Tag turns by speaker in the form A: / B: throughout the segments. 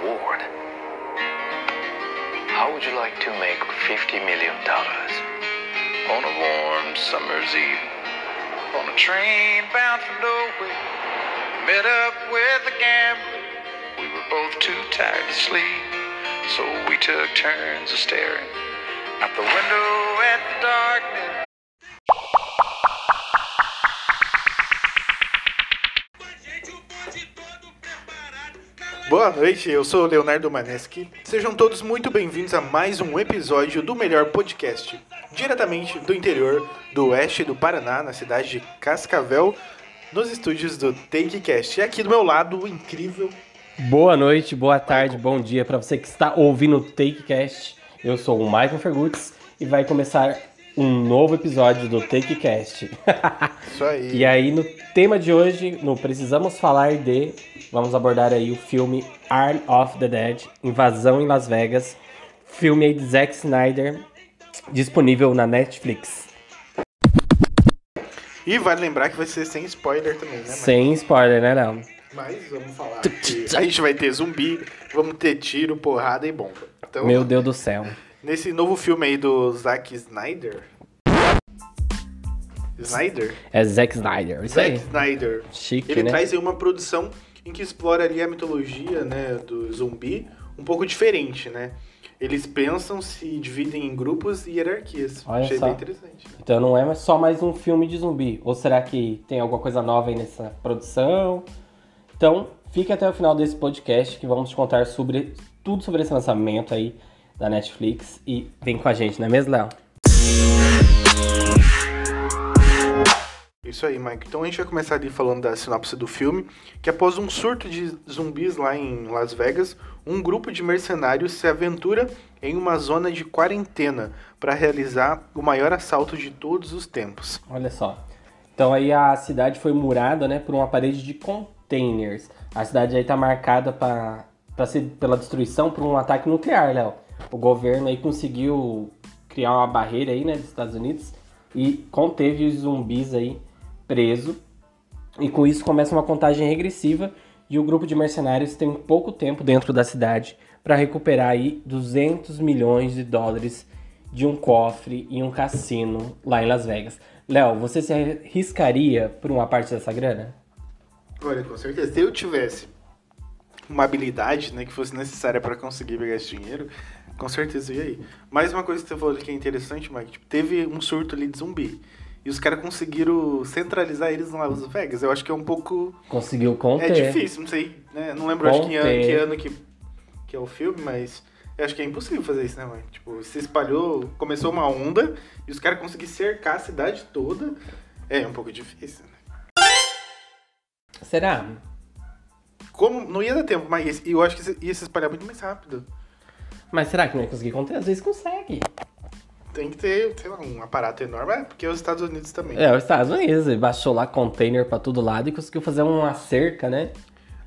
A: reward. How would you like to make $50 million?
B: On a warm summer's eve, on a train bound for nowhere, met up with a gambler. We were both too tired to sleep, so we took turns of staring out the window at the darkness.
C: Boa noite, eu sou o Leonardo Maneschi. Sejam todos muito bem-vindos a mais um episódio do melhor podcast, diretamente do interior do oeste do Paraná, na cidade de Cascavel, nos estúdios do TakeCast. E aqui do meu lado, o incrível.
D: Boa noite, boa tarde, bom dia para você que está ouvindo o TakeCast. Eu sou o Michael Fergutz e vai começar um novo episódio do TakeCast.
C: Isso aí.
D: e aí, no tema de hoje, no Precisamos Falar de, vamos abordar aí o filme Arm of the Dead, Invasão em Las Vegas, filme aí de Zack Snyder, disponível na Netflix.
C: E vale lembrar que vai ser sem spoiler também, né?
D: Sem spoiler, né, não?
C: mas vamos falar. a gente vai ter zumbi, vamos ter tiro, porrada e bomba. Então,
D: Meu Deus do céu.
C: nesse novo filme aí do Zack Snyder. Snyder?
D: É Zack Snyder, isso
C: Zack
D: aí.
C: Snyder.
D: Chique,
C: Ele
D: né?
C: traz aí uma produção em que explora ali a mitologia, né, do zumbi, um pouco diferente, né? Eles pensam, se dividem em grupos e hierarquias.
D: Olha
C: Achei
D: só.
C: bem interessante.
D: Então não é só mais um filme de zumbi. Ou será que tem alguma coisa nova aí nessa produção? Então, fique até o final desse podcast que vamos te contar sobre tudo sobre esse lançamento aí da Netflix. E vem com a gente, não é mesmo, Léo?
C: Isso aí, Mike. Então a gente vai começar ali falando da sinopse do filme, que após um surto de zumbis lá em Las Vegas, um grupo de mercenários se aventura em uma zona de quarentena para realizar o maior assalto de todos os tempos.
D: Olha só. Então aí a cidade foi murada, né, por uma parede de containers. A cidade aí tá marcada para ser pela destruição por um ataque nuclear, Léo. O governo aí conseguiu criar uma barreira aí, né, dos Estados Unidos e conteve os zumbis aí preso. E com isso começa uma contagem regressiva e o grupo de mercenários tem pouco tempo dentro da cidade para recuperar aí 200 milhões de dólares de um cofre e um cassino lá em Las Vegas. Léo, você se arriscaria por uma parte dessa grana?
C: Olha, com certeza. Se eu tivesse uma habilidade né, que fosse necessária para conseguir pegar esse dinheiro, com certeza eu ia ir. Mais uma coisa que você falou que é interessante, Mike, tipo, teve um surto ali de zumbi. E os caras conseguiram centralizar eles em Las Vegas. Eu acho que é um pouco.
D: Conseguiu conter.
C: É difícil, não sei. Né? Não lembro acho que, ano, que ano que, que é o filme, mas eu acho que é impossível fazer isso, né, mãe? Tipo, se espalhou, começou uma onda e os caras conseguiram cercar a cidade toda. É um pouco difícil, né?
D: Será?
C: Como não ia dar tempo, mas eu acho que ia se espalhar muito mais rápido.
D: Mas será que não ia conseguir conter? Às vezes consegue.
C: Tem que ter, sei lá, um aparato enorme, é, porque os Estados Unidos também.
D: É, os Estados Unidos, ele baixou lá container pra todo lado e conseguiu fazer uma cerca, né?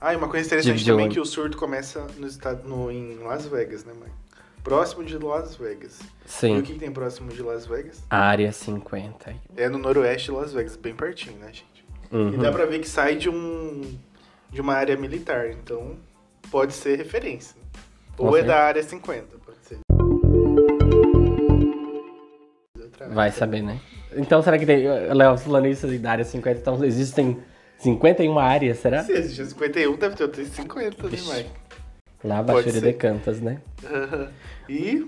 C: Ah, e uma coisa interessante
D: Dividiu
C: também
D: onde?
C: que o surto começa no estado, no, em Las Vegas, né, mãe? Próximo de Las Vegas. E o
D: Sim.
C: que, que tem próximo de Las Vegas?
D: Área 50.
C: É no noroeste de Las Vegas, bem pertinho, né, gente? E
D: Uhum.
C: dá pra ver que sai de um de uma área militar, então pode ser referência. Ou é da área 50,
D: Vai saber, né? Então será que tem. Léo, falando isso da área 50, então existem 51 áreas, será?
C: Se existe 51, deve ter outros 50, né,
D: Vixe.
C: mãe?
D: Lá
C: Pode
D: Baixura
C: ser.
D: de Cantas, né?
C: e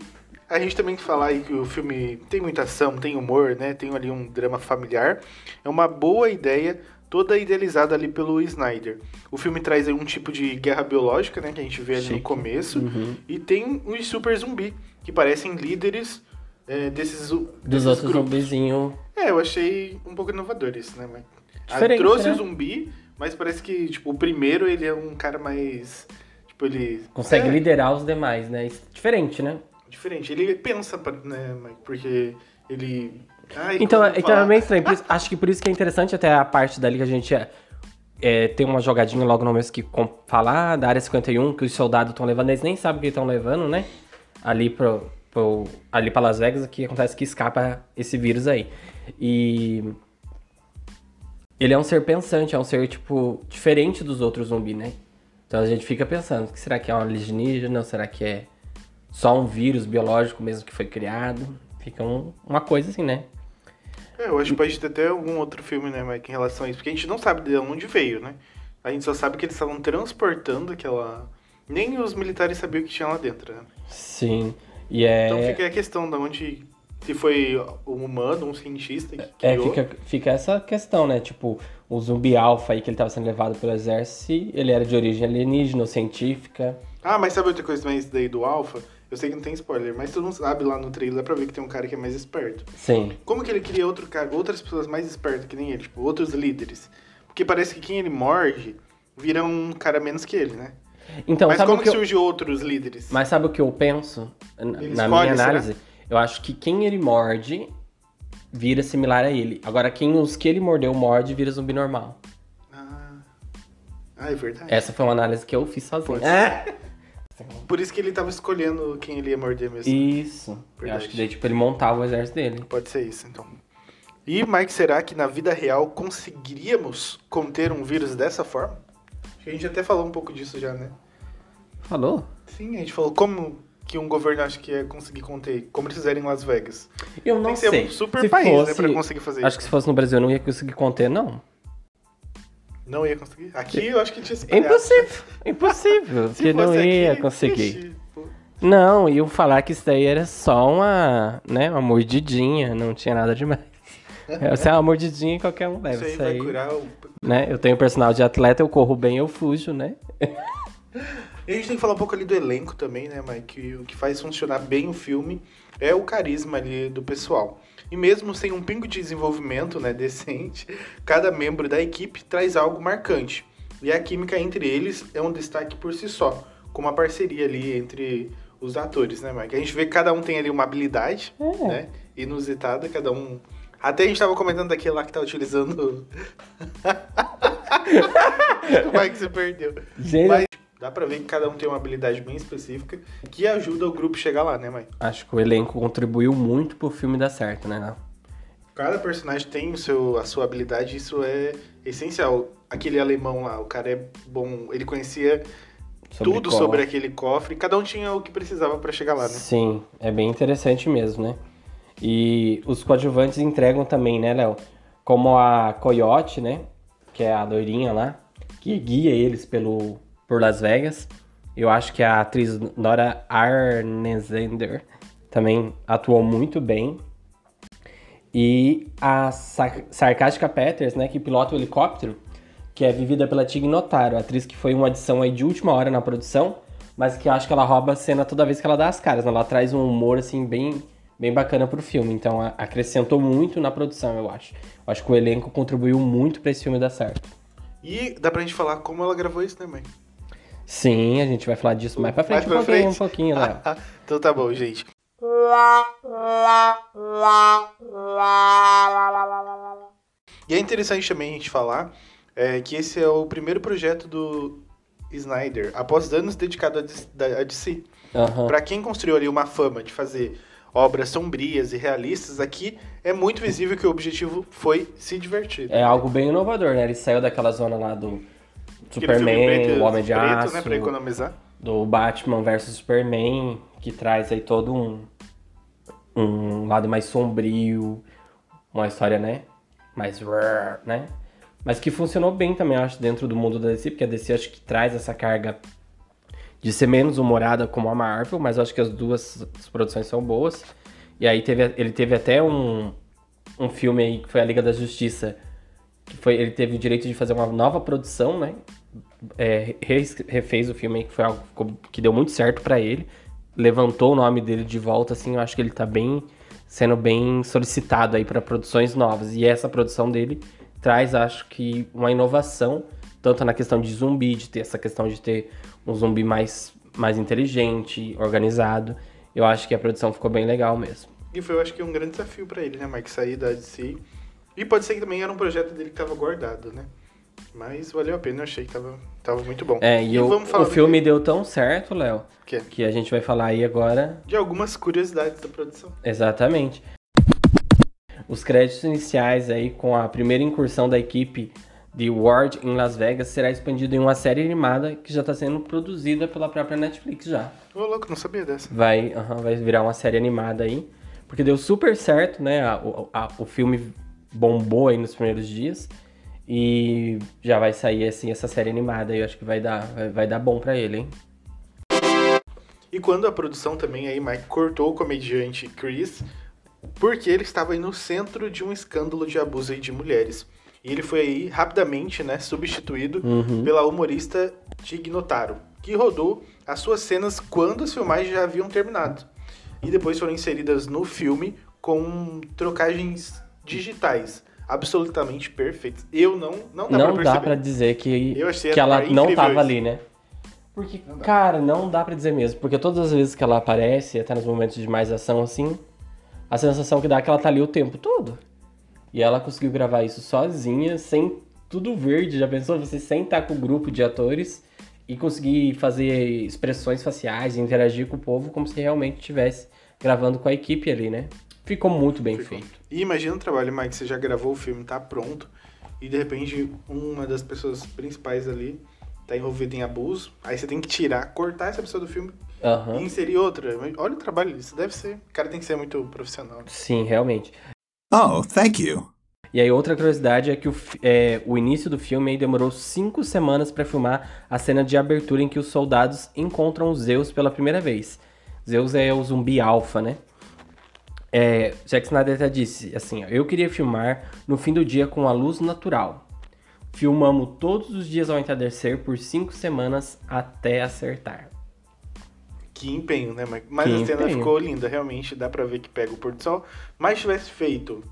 C: a gente também falar aí que o filme tem muita ação, tem humor, né? Tem ali um drama familiar. É uma boa ideia, toda idealizada ali pelo Snyder. O filme traz aí um tipo de guerra biológica, né? Que a gente vê ali no
D: Chique.
C: começo.
D: Uhum.
C: E tem os super zumbi, que parecem líderes é, desses,
D: Dos
C: desses
D: outros zumbizinhos.
C: É, eu achei um pouco inovador isso, né, mãe? Ah,
D: Diferente,
C: trouxe
D: né?
C: o zumbi, mas parece que, tipo, o primeiro ele é um cara mais. Tipo, ele.
D: Consegue
C: é,
D: liderar os demais, né? Diferente, né?
C: Diferente. Ele pensa, né, Mike? Porque ele. Ai,
D: Então,
C: como
D: então é
C: falar?
D: meio estranho. Isso- acho que por isso que é interessante até a parte dali que a gente é, é, tem uma jogadinha logo no começo que com, fala ah, da área 51, que os soldados estão levando, eles nem sabem o que estão levando, né? Ali pro, pro, ali pra Las Vegas, que acontece que escapa esse vírus aí. E ele é um ser pensante, é um ser, tipo, diferente dos outros zumbis, né? Então a gente fica pensando, que será que é um alienígena? Ou será que é só um vírus biológico mesmo que foi criado? Fica um- uma coisa assim, né?
C: É, eu acho que pode ter até algum outro filme, né, Mike, em relação a isso. Porque a gente não sabe de onde veio, né? A gente só sabe que eles estavam transportando aquela. Nem os militares sabiam o que tinha lá dentro, né?
D: Sim. E é.
C: Então fica a questão de onde. Se foi um humano, um cientista que
D: É,
C: criou.
D: fica, fica essa questão, né? Tipo, o zumbi alfa aí que ele tava sendo levado pelo exército, ele era de origem alienígena ou científica.
C: Ah, mas sabe outra coisa também isso daí do Alpha? Eu sei que não tem spoiler, mas todo mundo sabe lá no trailer, dá pra ver que tem um cara que é mais esperto.
D: Sim.
C: Como que ele cria outro cara, outras pessoas mais espertas que nem ele, tipo, outros líderes? Porque parece que quem ele morde vira um cara menos que ele, né?
D: Então,
C: mas
D: sabe
C: como que
D: eu...
C: surge outros líderes?
D: Mas sabe o que eu penso? Na minha
C: será?
D: análise, eu acho que quem ele morde vira similar a ele. Agora, quem os que ele mordeu morde vira zumbi normal.
C: Ah, ah, é verdade.
D: Essa foi uma análise que eu fiz sozinho. É.
C: Por isso que ele tava escolhendo quem ele ia morder mesmo.
D: Isso. Eu
C: Verdade.
D: acho que daí, tipo, ele montava o exército dele.
C: Pode ser isso, então. E, Mike, será que na vida real conseguiríamos conter um vírus dessa forma? Que a gente até falou um pouco disso já, né?
D: Falou?
C: Sim, a gente falou como que um governo acha que ia conseguir conter, como eles fizeram em Las Vegas.
D: Eu
C: Tem
D: não
C: que ser
D: sei.
C: um super
D: Se
C: país, né,
D: fosse-
C: pra conseguir fazer
D: Acho que
C: isso.
D: se fosse no Brasil eu não ia conseguir conter, não.
C: Não ia conseguir? Aqui eu acho que tinha se
D: Impossível. Impossível.
C: Se
D: que não ia
C: aqui,
D: conseguir. Não, iam falar que isso daí era só uma, né, uma mordidinha, não tinha nada demais. Essa é uma mordidinha qualquer um leva.
C: Isso aí vai
D: aí,
C: curar o...
D: né? Eu tenho personal de atleta, eu corro bem, eu fujo, né?
C: E a gente tem que falar um pouco ali do elenco também, né, Mike? O que faz funcionar bem o filme é o carisma ali do pessoal. E mesmo sem um pingo de desenvolvimento, né, decente, cada membro da equipe traz algo marcante. E a química entre eles é um destaque por si só, com uma parceria ali entre os atores, né, Mike? A gente vê que cada um tem ali uma habilidade,
D: É.
C: né, inusitada, cada um... Até a gente tava comentando daquele lá que tá utilizando... o Mike se perdeu.
D: Gente,
C: Mas dá pra ver que cada um tem uma habilidade bem específica que ajuda o grupo a chegar lá, né, mãe?
D: acho que o elenco contribuiu muito pro filme dar certo, né?
C: Cada personagem tem o seu, a sua habilidade, isso é essencial. Aquele alemão lá, o cara é bom, ele conhecia
D: Sobre
C: tudo
D: qual-
C: sobre aquele cofre, cada um tinha o que precisava pra chegar lá, né?
D: Sim, é bem interessante mesmo, né? E os coadjuvantes entregam também, né, Léo? Como a Coyote, né? Que é a loirinha lá, que guia eles pelo, por Las Vegas. Eu acho que a atriz Nora Arnesender também atuou muito bem. E a Sa- Sarcástica Peters, né, que pilota o helicóptero, que é vivida pela Tig Notaro, atriz que foi uma adição aí de última hora na produção, mas que eu acho que ela rouba a cena toda vez que ela dá as caras, né? Ela traz um humor, assim, bem, bem bacana pro filme, então a- acrescentou muito na produção, eu acho. Eu acho que o elenco contribuiu muito pra esse filme dar certo.
C: E dá pra gente falar como ela gravou isso, né, mãe?
D: Sim, a gente vai falar disso mais pra frente,
C: Mais pra
D: um pouquinho,
C: frente?
D: um pouquinho, Léo.
C: então tá bom, gente. E é interessante também a gente falar é, que esse é o primeiro projeto do Snyder, após anos dedicado a DC.
D: Aham.
C: Pra quem construiu ali uma fama de fazer obras sombrias e realistas, aqui é muito visível que o objetivo foi se divertir.
D: É algo bem inovador, né? Ele saiu daquela zona lá do Superman,
C: preto-
D: o Homem de
C: preto,
D: Aço,
C: né, pra economizar.
D: do Batman versus Superman, que traz aí todo um, um lado mais sombrio, uma história, né? Mais né? Mas que funcionou bem também, eu acho, dentro do mundo da DC, porque a DC acho que traz essa carga de ser menos humorada como a Marvel, mas eu acho que as duas as produções são boas. E aí teve, ele teve até um, um filme aí que foi a Liga da Justiça, que foi, ele teve o direito de fazer uma nova produção, né? É, refez o filme aí, que foi algo que deu muito certo pra ele. Levantou o nome dele de volta, assim, eu acho que ele tá bem sendo bem solicitado aí para produções novas. E essa produção dele traz, acho que, uma inovação, tanto na questão de zumbi, de ter essa questão de ter um zumbi mais, mais inteligente, organizado. Eu acho que a produção ficou bem legal mesmo.
C: E foi, eu acho que, um grande desafio pra ele, né, Mike? Sair da DC. E pode ser que também era um projeto dele que tava guardado, né? Mas valeu a pena, eu achei que tava, tava muito bom.
D: É, e,
C: falar
D: o filme deu tão certo, Léo,
C: Que
D: que a gente vai falar aí agora
C: de algumas curiosidades da produção.
D: Exatamente. Os créditos iniciais aí com a primeira incursão da equipe The Ward em Las Vegas será expandido em uma série animada que já está sendo produzida pela própria Netflix já.
C: Ô, louco, não sabia dessa.
D: Vai, vai virar uma série animada aí. Porque deu super certo, né? A- o, a- o filme bombou aí nos primeiros dias. E já vai sair assim essa série animada aí. Eu acho que vai dar, vai, vai dar bom pra ele, hein?
C: E quando a produção também aí, Mike, cortou o comediante Chris, porque ele estava aí no centro de um escândalo de abuso de mulheres. E ele foi aí rapidamente, né, substituído pela humorista Tig Notaro, que rodou as suas cenas quando as filmagens já haviam terminado. E depois foram inseridas no filme com trocagens digitais, absolutamente perfeitas. Eu não, não dá
D: não
C: pra
D: dá pra dizer que, que ela não tava
C: isso.
D: ali, né? Porque, cara, não dá pra dizer mesmo. Porque todas as vezes que ela aparece, até nos momentos de mais ação, assim, a sensação que dá é que ela tá ali o tempo todo. E ela conseguiu gravar isso sozinha, sem tudo verde. Já pensou? Você sem estar com o grupo de atores e conseguir fazer expressões faciais, interagir com o povo como se realmente estivesse gravando com a equipe ali, né? Ficou muito bem
C: Ficou.
D: feito.
C: E imagina o trabalho, Mike, você já gravou o filme, tá pronto, e de repente uma das pessoas principais ali tá envolvida em abuso, aí você tem que tirar, cortar essa pessoa do filme
D: Aham.
C: e inserir outra. Olha o trabalho, isso deve ser. O cara tem que ser muito profissional.
D: Sim, realmente.
E: Oh, thank you.
D: E aí outra curiosidade é que o, é, o início do filme demorou cinco semanas pra filmar a cena de abertura em que os soldados encontram Zeus pela primeira vez. Zeus é o zumbi alfa, né? É, Zack Snyder até disse assim, ó, eu queria filmar no fim do dia com a luz natural. Filmamos todos os dias ao entardecer por cinco semanas até acertar.
C: Que empenho, né? Mas
D: Que
C: a cena
D: empenho.
C: ficou linda, realmente, dá pra ver que pega o pôr do sol. Mas tivesse feito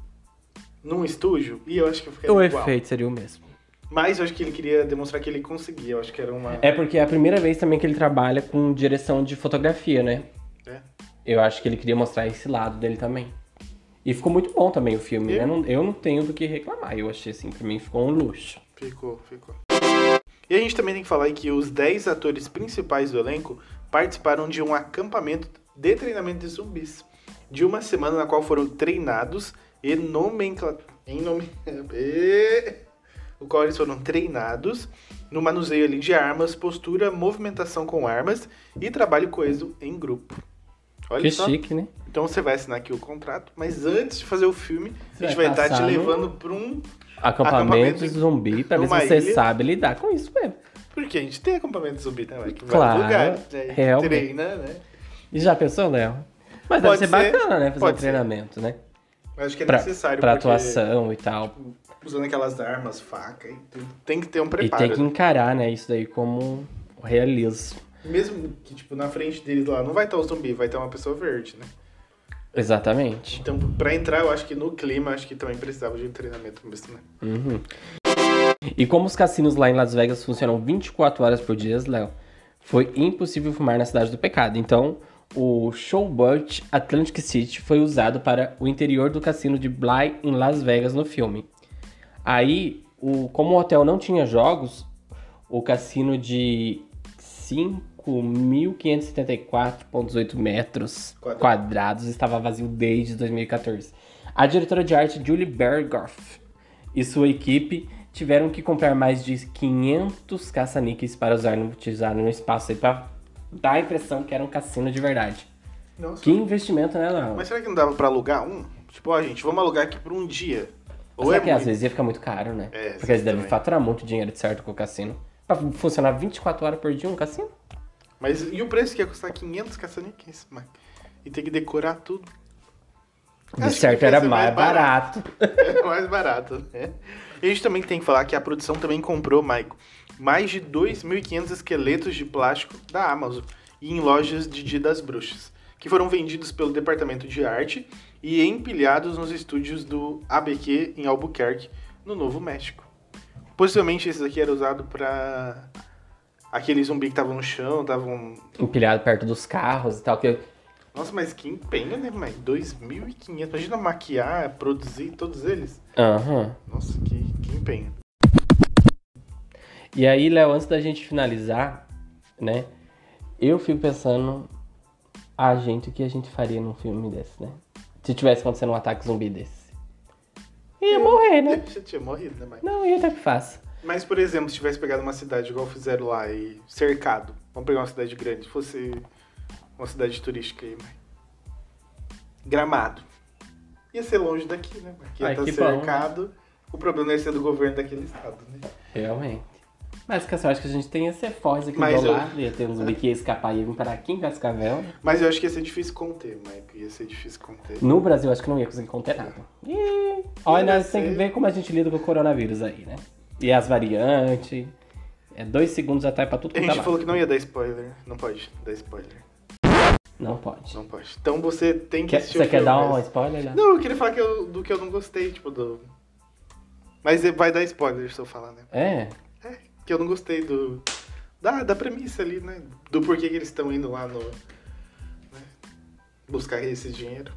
C: num estúdio, e eu acho que ficaria
D: o
C: igual.
D: efeito seria o mesmo.
C: Mas eu acho que ele queria demonstrar que ele conseguia, eu acho que era uma...
D: É porque é a primeira vez também que ele trabalha com direção de fotografia, né?
C: É.
D: Eu acho que ele queria mostrar esse lado dele também. E ficou muito bom também o filme, né?
C: Eu-
D: Não- Eu não tenho do que reclamar. Eu achei assim, pra mim ficou um luxo.
C: Ficou, ficou. E a gente também tem que falar que os 10 atores principais do elenco participaram de um acampamento de treinamento de zumbis. De uma semana na qual foram treinados e nomencla... em nome... o qual eles foram treinados no manuseio ali de armas, postura, movimentação com armas e trabalho coeso em grupo. Olha
D: que
C: só.
D: chique, né?
C: Então você vai assinar aqui o contrato, mas antes de fazer o filme,
D: Você
C: a gente
D: vai
C: estar te
D: no-
C: levando para um
D: Acampamento,
C: Acampamento
D: zumbi, pra ver se você
C: ilha.
D: sabe lidar com isso mesmo.
C: Porque a gente tem acampamento zumbi também, que
D: Claro,
C: vai lugar, né?
D: realmente.
C: treina, né?
D: E já pensou, Léo? Mas
C: Pode
D: deve ser
C: ser,
D: bacana, né? Fazer um
C: ser.
D: treinamento, né?
C: Eu acho que é
D: Pra,
C: necessário,
D: pra
C: porque
D: atuação e tal.
C: usando aquelas armas, faca, e tudo, tem que ter um
D: E
C: preparo.
D: tem que encarar, né? Isso daí como realismo.
C: Mesmo que, tipo, na frente deles lá não vai estar o zumbi, vai estar uma pessoa verde, né?
D: Exatamente.
C: Então, pra entrar, eu acho que no clima, acho que também precisava de um treinamento mesmo, né?
D: Uhum. E como os cassinos lá em Las Vegas funcionam 24 horas por dia, Léo, foi impossível filmar na Cidade do Pecado. Então, o Showboat Atlantic City foi usado para o interior do cassino de Bly em Las Vegas no filme. Aí, o, como o hotel não tinha jogos, o cassino de 5.574,8 metros
C: Quadrado.
D: quadrados estava vazio desde 2014. A diretora de arte Julie Berghoff e sua equipe tiveram que comprar mais de 500 caça-níqueis para usar no, utilizar no espaço aí para dar a impressão que era um cassino de verdade.
C: Nossa.
D: Que investimento, né, Léo?
C: Mas será que não dava pra alugar um? Tipo, ó, gente, vamos alugar aqui por um dia. Ou
D: Será
C: é
D: que às
C: muito?
D: vezes ia ficar muito caro, né?
C: É,
D: Porque eles devem faturar muito dinheiro de certo com o cassino. Pra funcionar 24 horas por dia um cassino?
C: Mas e o preço que ia custar 500 caça-níqueis, Mike? E ter que decorar tudo.
D: De
C: Acho
D: certo era mais
C: mais
D: barato.
C: É mais barato, né? E a gente também tem que falar que a produção também comprou, Maico, mais de 2.500 esqueletos de plástico da Amazon e em lojas de Dia das Bruxas, que foram vendidos pelo departamento de arte e empilhados nos estúdios do ABQ em Albuquerque, no Novo México. Possivelmente esse daqui era usado pra aquele zumbi que tava no chão, estavam...
D: Empilhado perto dos carros e tal. Que...
C: Nossa, mas que empenho, né, Mike? 2.500. Imagina maquiar, produzir todos eles.
D: Aham.
C: Nossa, que, que empenho.
D: E aí, Léo, antes da gente finalizar, né? Eu fico pensando a gente o que a gente faria num filme desse, né? Se tivesse acontecendo um ataque zumbi desse. Ia morrer, né?
C: Já tinha morrido, né, Mike?
D: Não, ia até que faça.
C: Mas, por exemplo, se tivesse pegado uma cidade igual fizeram lá e cercado, vamos pegar uma cidade grande, fosse uma cidade turística aí, mãe. Gramado. Ia ser longe daqui, né? Porque ia
D: Ai,
C: estar
D: que bom, né?
C: O problema ia ser do governo daquele estado, né?
D: Realmente. Mas que eu acho que a gente tem ser foz aqui
C: Mas
D: do
C: eu-
D: lado, ia ter uns que ia escapar e ia vir para aqui em Cascavel. né?
C: Mas eu acho que ia ser difícil conter, Mike. Ia ser difícil conter.
D: No Brasil, acho que não ia conseguir conter nada. Olha, nós tem que ver como a gente lida com o coronavírus aí, né? E as variantes. É dois segundos já tá pra tudo
C: A
D: quanto é
C: gente falou que não ia dar spoiler. Não pode dar spoiler.
D: Não pode.
C: Não pode. Então você tem que
D: Quer-
C: assistir
D: você quer
C: filme
D: dar um spoiler, né?
C: Não, eu queria falar que eu- do que eu não gostei, tipo, do. Mas vai dar spoiler se eu falar, né?
D: É.
C: É, que eu não gostei do. Da, da premissa ali, né? Do porquê que eles estão indo lá no. né? Buscar esse dinheiro.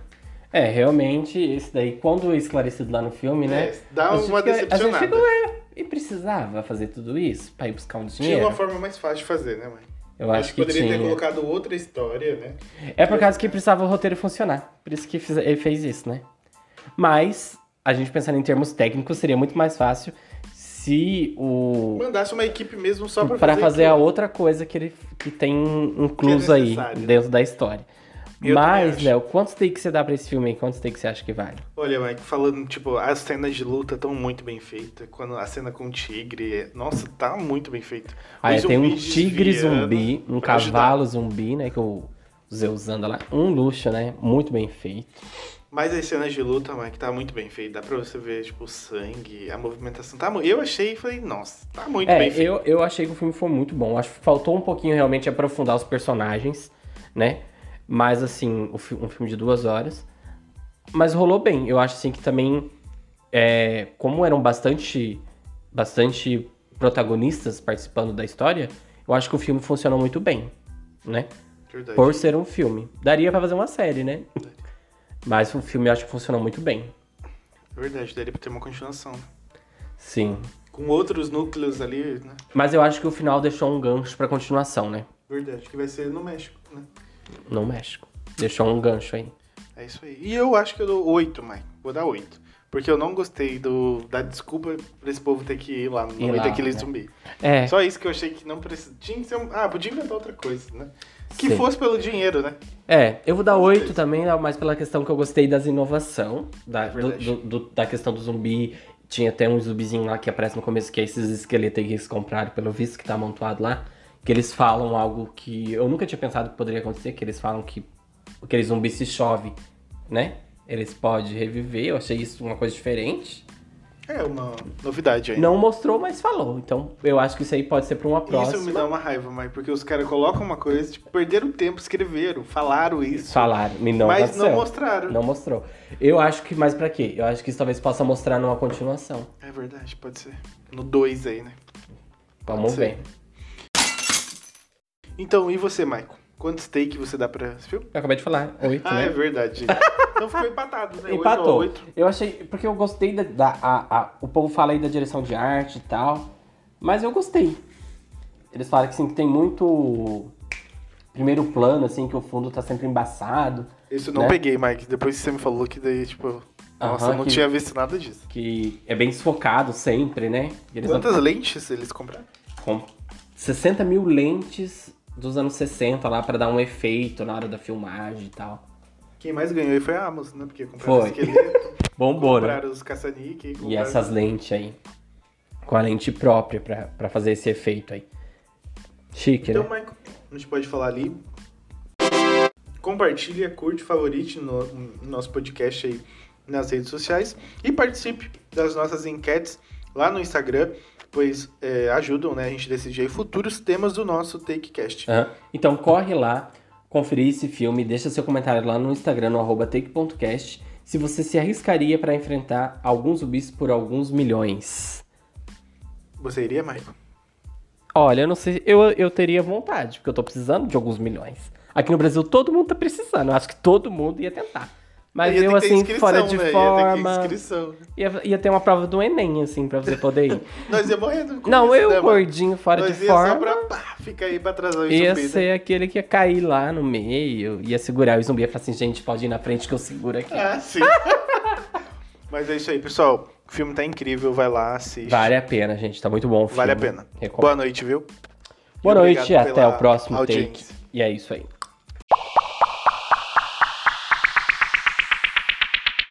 D: É, realmente, esse daí, quando esclarecido lá no filme, né?
C: É, dá
D: a gente
C: uma
D: fica- A
C: decepcionada.
D: gente fica, ué, e precisava fazer tudo isso pra ir buscar um
C: Tinha
D: dinheiro?
C: uma forma mais fácil de fazer, né, mãe?
D: Eu acho que
C: poderia ter
D: tinha.
C: colocado outra história, né?
D: É por causa que precisava o roteiro funcionar. Por isso que ele fez isso, né? Mas, a gente pensando em termos técnicos, seria muito mais fácil se o.
C: Mandasse uma equipe mesmo só pra,
D: Pra
C: fazer,
D: fazer a outra coisa que ele que tem incluso
C: Que é
D: aí
C: né?
D: dentro da história.
C: Eu
D: Mas. Léo, quantos takes você dá pra esse filme aí? Quantos takes você acha que vale?
C: Olha, Mike, falando, tipo, as cenas de luta estão muito bem feitas. Quando a cena com o tigre, é- nossa, tá muito bem feito.
D: Aí
C: Os
D: tem um tigre zumbi, um
C: pra ajudar.
D: cavalo zumbi, né? Que o Zeus anda lá. Um luxo, né? Muito bem feito.
C: Mas as cenas de luta, Mike, tá muito bem feito. Dá pra você ver, tipo, o sangue, a movimentação. Tá, eu achei e falei, nossa, tá muito
D: É,
C: bem feito.
D: eu, eu achei que o filme foi muito bom. Acho que faltou um pouquinho realmente aprofundar os personagens, né? Mas, assim, um filme de duas horas. Mas rolou bem. Eu acho, assim, que também, é, como eram bastante, bastante protagonistas participando da história, eu acho que o filme funcionou muito bem, né?
C: Verdade.
D: Por ser um filme. Daria pra fazer uma série, né? Mas o filme acho que funcionou muito bem.
C: Verdade, daria pra ter uma continuação.
D: Sim.
C: Com outros núcleos ali, né?
D: Mas eu acho que o final deixou um gancho pra continuação, né?
C: Verdade, que vai ser no México, né?
D: No México. Deixou um gancho aí.
C: É isso aí. E eu acho que eu dou 8, Mike. Vou dar 8. Porque eu não gostei do, da desculpa pra esse povo ter que ir lá no meio daquele
D: né?
C: zumbi.
D: É,
C: Só isso que eu achei que não precisa. Tinha que ser um... Ah, podia inventar outra coisa, né? Que
D: Sim.
C: fosse pelo dinheiro, né?
D: é, eu vou dar oito também, né, mas pela questão que eu gostei das inovação, da, do- do- do- da questão do zumbi. Tinha até um zumbizinho lá que aparece no começo, que é esses esqueletos que eles compraram, pelo visto, que tá amontoado lá. Que eles falam algo que eu nunca tinha pensado que poderia acontecer, que eles falam que aquele zumbi se chove, né? Eles podem reviver, eu achei isso uma coisa diferente.
C: É uma novidade aí.
D: Não mostrou, mas falou. Então, eu acho que isso aí pode ser pra uma próxima.
C: Isso me dá uma raiva, Mike, porque os caras colocam uma coisa, tipo, perderam tempo, escreveram, falaram isso.
D: Falaram, inovação.
C: Mas não mostraram.
D: Não mostrou. Eu acho que, mas pra quê? Eu acho que isso talvez possa mostrar numa continuação.
C: É verdade, pode ser. No 2 aí, né?
D: Vamos ver.
C: Então, e você, Michael? Quantos take você dá pra esse filme?
D: Eu acabei de falar, oito,
C: Ah,
D: né?
C: é verdade. então ficou empatado, né?
D: Empatou.
C: 8
D: Eu achei. Porque eu gostei da. da- a- a- o povo fala aí da direção de arte e tal. Mas eu gostei. Eles falam que, assim, que tem muito. Primeiro plano, assim, que o fundo tá sempre embaçado.
C: Isso eu não
D: né?
C: peguei, Mike. Depois que você me falou que daí, tipo... Nossa, eu não
D: que-
C: tinha visto nada disso.
D: Que é bem desfocado sempre, né? Eles
C: Quantas lentes eles compraram?
D: com 60 mil lentes dos anos 60 lá pra dar um efeito na hora da filmagem e tal.
C: Quem mais ganhou aí foi a Amazon, né? Porque compraram
D: Foi.
C: esqueleto,
D: Bombou, né?
C: compraram os caça-níquel.
D: E essas lentes aí. Com a lente própria pra, pra fazer esse efeito aí. Chique,
C: Então,
D: né?
C: Michael, a gente pode falar ali. Compartilha, curte, favorite no, no nosso podcast aí nas redes sociais e participe das nossas enquetes lá no Instagram, pois é, ajudam né, a gente a decidir aí futuros temas do nosso TakeCast.
D: Aham. Então corre lá, conferir esse filme, deixa seu comentário lá no Instagram, no take.cast, se você se arriscaria pra enfrentar alguns zumbis por alguns milhões.
C: Você iria, Michael?
D: Olha, eu não sei, eu, eu teria vontade, porque eu tô precisando de alguns milhões. Aqui no Brasil todo mundo tá precisando, eu acho que todo mundo ia tentar. Mas
C: Ia
D: eu, assim, fora de
C: né? Ia ter
D: forma. Ia, ia ter uma prova do Enem, assim, pra você poder ir.
C: Nós ia morrer no
D: Não, eu,
C: né,
D: gordinho, fora
C: Nós
D: de
C: ia
D: forma.
C: só pra pá, ficar aí pra atrasar o
D: Ia
C: zumbi, né?
D: ser aquele que ia cair lá no meio, ia segurar o zumbi, ia falar assim, gente, pode ir na frente que eu seguro aqui.
C: Ah, sim. Mas é isso aí, pessoal. O filme tá incrível, vai lá, assiste.
D: Vale a pena, gente. Tá muito bom o filme.
C: Vale a pena.
D: Recomendo.
C: Boa noite, viu?
D: Boa noite até o próximo
C: audiência.
D: take. E é isso aí.